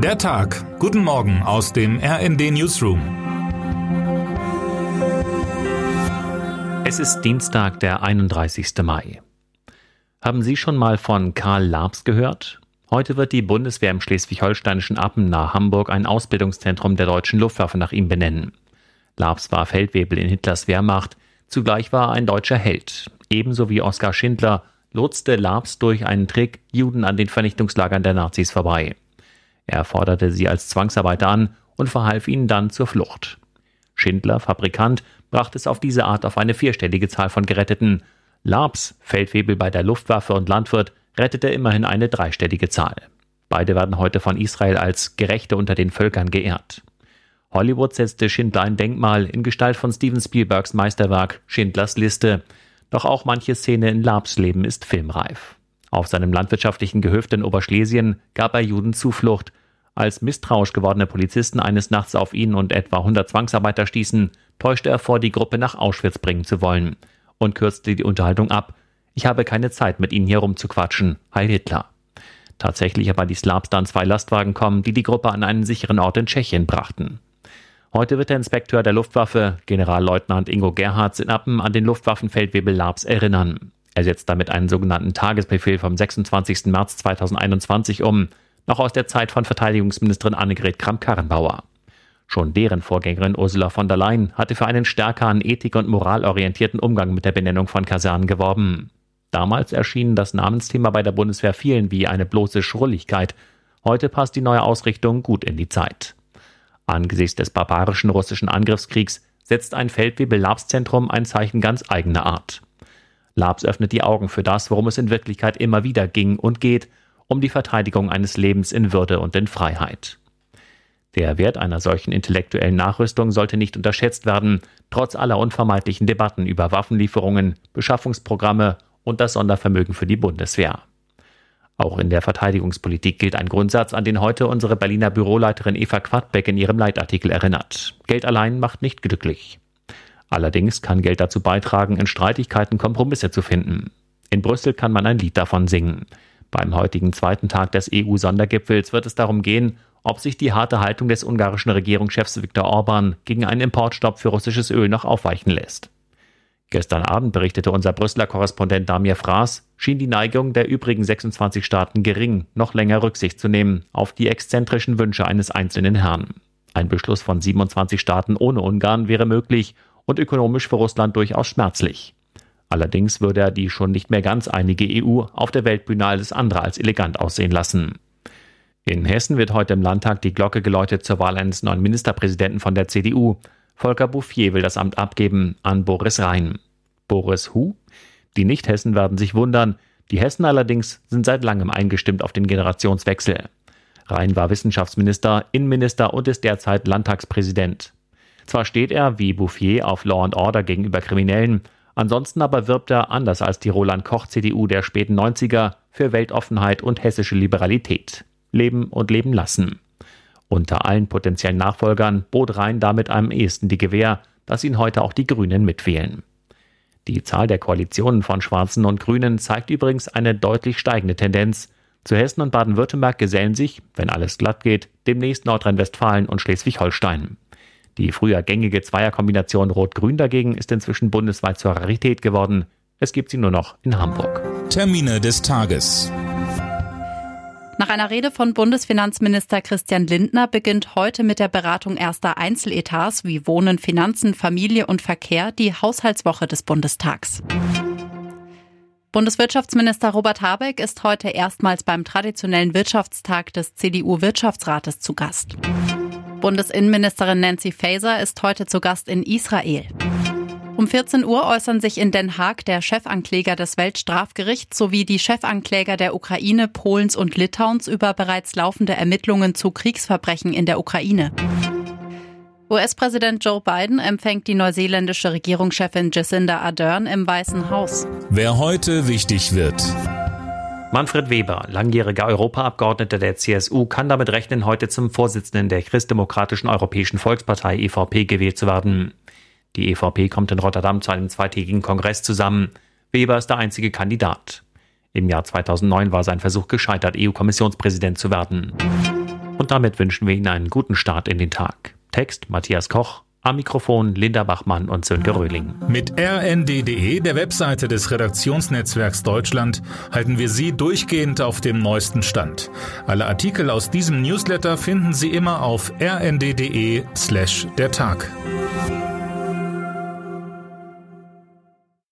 Der Tag. Guten Morgen aus dem RND Newsroom. Es ist Dienstag, der 31. Mai. Haben Sie schon mal von Karl Labs gehört? Heute wird die Bundeswehr im schleswig-holsteinischen Appen nahe Hamburg ein Ausbildungszentrum der deutschen Luftwaffe nach ihm benennen. Labs war Feldwebel in Hitlers Wehrmacht, zugleich war er ein deutscher Held. Ebenso wie Oskar Schindler lotste Labs durch einen Trick Juden an den Vernichtungslagern der Nazis vorbei. Er forderte sie als Zwangsarbeiter an und verhalf ihnen dann zur Flucht. Schindler, Fabrikant, brachte es auf diese Art auf eine vierstellige Zahl von Geretteten. Labs, Feldwebel bei der Luftwaffe und Landwirt, rettete immerhin eine dreistellige Zahl. Beide werden heute von Israel als Gerechte unter den Völkern geehrt. Hollywood setzte Schindler ein Denkmal in Gestalt von Steven Spielbergs Meisterwerk Schindlers Liste. Doch auch manche Szene in Labs Leben ist filmreif. Auf seinem landwirtschaftlichen Gehöft in Oberschlesien gab er Juden Zuflucht. Als misstrauisch gewordene Polizisten eines Nachts auf ihn und etwa 100 Zwangsarbeiter stießen, täuschte er vor, die Gruppe nach Auschwitz bringen zu wollen und kürzte die Unterhaltung ab. Ich habe keine Zeit, mit Ihnen hier rumzuquatschen. Heil Hitler. Tatsächlich aber ließ Labs dann zwei Lastwagen kommen, die die Gruppe an einen sicheren Ort in Tschechien brachten. Heute wird der Inspekteur der Luftwaffe, Generalleutnant Ingo Gerhards in Appen, an den Luftwaffenfeldwebel Labs erinnern. Er setzt damit einen sogenannten Tagesbefehl vom 26. März 2021 um, noch aus der Zeit von Verteidigungsministerin Annegret Kramp-Karrenbauer. Schon deren Vorgängerin Ursula von der Leyen hatte für einen stärkeren ethik- und moralorientierten Umgang mit der Benennung von Kasernen geworben. Damals erschien das Namensthema bei der Bundeswehr vielen wie eine bloße Schrulligkeit. Heute passt die neue Ausrichtung gut in die Zeit. Angesichts des barbarischen russischen Angriffskriegs setzt ein Feldwebel-Labs-Zentrum ein Zeichen ganz eigener Art. Labs öffnet die Augen für das, worum es in Wirklichkeit immer wieder ging und geht, um die Verteidigung eines Lebens in Würde und in Freiheit. Der Wert einer solchen intellektuellen Nachrüstung sollte nicht unterschätzt werden, trotz aller unvermeidlichen Debatten über Waffenlieferungen, Beschaffungsprogramme und das Sondervermögen für die Bundeswehr. Auch in der Verteidigungspolitik gilt ein Grundsatz, an den heute unsere Berliner Büroleiterin Eva Quadbeck in ihrem Leitartikel erinnert. Geld allein macht nicht glücklich. Allerdings kann Geld dazu beitragen, in Streitigkeiten Kompromisse zu finden. In Brüssel kann man ein Lied davon singen. Beim heutigen zweiten Tag des EU-Sondergipfels wird es darum gehen, ob sich die harte Haltung des ungarischen Regierungschefs Viktor Orban gegen einen Importstopp für russisches Öl noch aufweichen lässt. Gestern Abend berichtete unser Brüsseler Korrespondent Damir Fraß, schien die Neigung der übrigen 26 Staaten gering, noch länger Rücksicht zu nehmen auf die exzentrischen Wünsche eines einzelnen Herrn. Ein Beschluss von 27 Staaten ohne Ungarn wäre möglich und ökonomisch für Russland durchaus schmerzlich. Allerdings würde er die schon nicht mehr ganz einige EU auf der Weltbühne alles andere als elegant aussehen lassen. In Hessen wird heute im Landtag die Glocke geläutet zur Wahl eines neuen Ministerpräsidenten von der CDU. Volker Bouffier will das Amt abgeben an Boris Rhein. Boris Hu? Die Nicht-Hessen werden sich wundern. Die Hessen allerdings sind seit langem eingestimmt auf den Generationswechsel. Rhein war Wissenschaftsminister, Innenminister und ist derzeit Landtagspräsident. Zwar steht er, wie Bouffier, auf Law and Order gegenüber Kriminellen, ansonsten aber wirbt er, anders als die Roland Koch-CDU der späten 90er, für Weltoffenheit und hessische Liberalität. Leben und leben lassen. Unter allen potenziellen Nachfolgern bot Rhein damit am ehesten die Gewähr, dass ihn heute auch die Grünen mitwählen. Die Zahl der Koalitionen von Schwarzen und Grünen zeigt übrigens eine deutlich steigende Tendenz. Zu Hessen und Baden-Württemberg gesellen sich, wenn alles glatt geht, demnächst Nordrhein-Westfalen und Schleswig-Holstein. Die früher gängige Zweierkombination Rot-Grün dagegen ist inzwischen bundesweit zur Rarität geworden. Es gibt sie nur noch in Hamburg. Termine des Tages. Nach einer Rede von Bundesfinanzminister Christian Lindner beginnt heute mit der Beratung erster Einzeletats wie Wohnen, Finanzen, Familie und Verkehr die Haushaltswoche des Bundestags. Bundeswirtschaftsminister Robert Habeck ist heute erstmals beim traditionellen Wirtschaftstag des CDU-Wirtschaftsrates zu Gast. Bundesinnenministerin Nancy Faeser ist heute zu Gast in Israel. Um 14 Uhr äußern sich in Den Haag der Chefankläger des Weltstrafgerichts sowie die Chefankläger der Ukraine, Polens und Litauens über bereits laufende Ermittlungen zu Kriegsverbrechen in der Ukraine. US-Präsident Joe Biden empfängt die neuseeländische Regierungschefin Jacinda Ardern im Weißen Haus. Wer heute wichtig wird. Manfred Weber, langjähriger Europaabgeordneter der CSU, kann damit rechnen, heute zum Vorsitzenden der Christdemokratischen Europäischen Volkspartei EVP gewählt zu werden. Die EVP kommt in Rotterdam zu einem zweitägigen Kongress zusammen. Weber ist der einzige Kandidat. Im Jahr 2009 war sein Versuch gescheitert, EU-Kommissionspräsident zu werden. Und damit wünschen wir Ihnen einen guten Start in den Tag. Text Matthias Koch, am Mikrofon Linda Bachmann und Sönke Röhling. Mit rnd.de, der Webseite des Redaktionsnetzwerks Deutschland, halten wir Sie durchgehend auf dem neuesten Stand. Alle Artikel aus diesem Newsletter finden Sie immer auf rnd.de slash der Tag.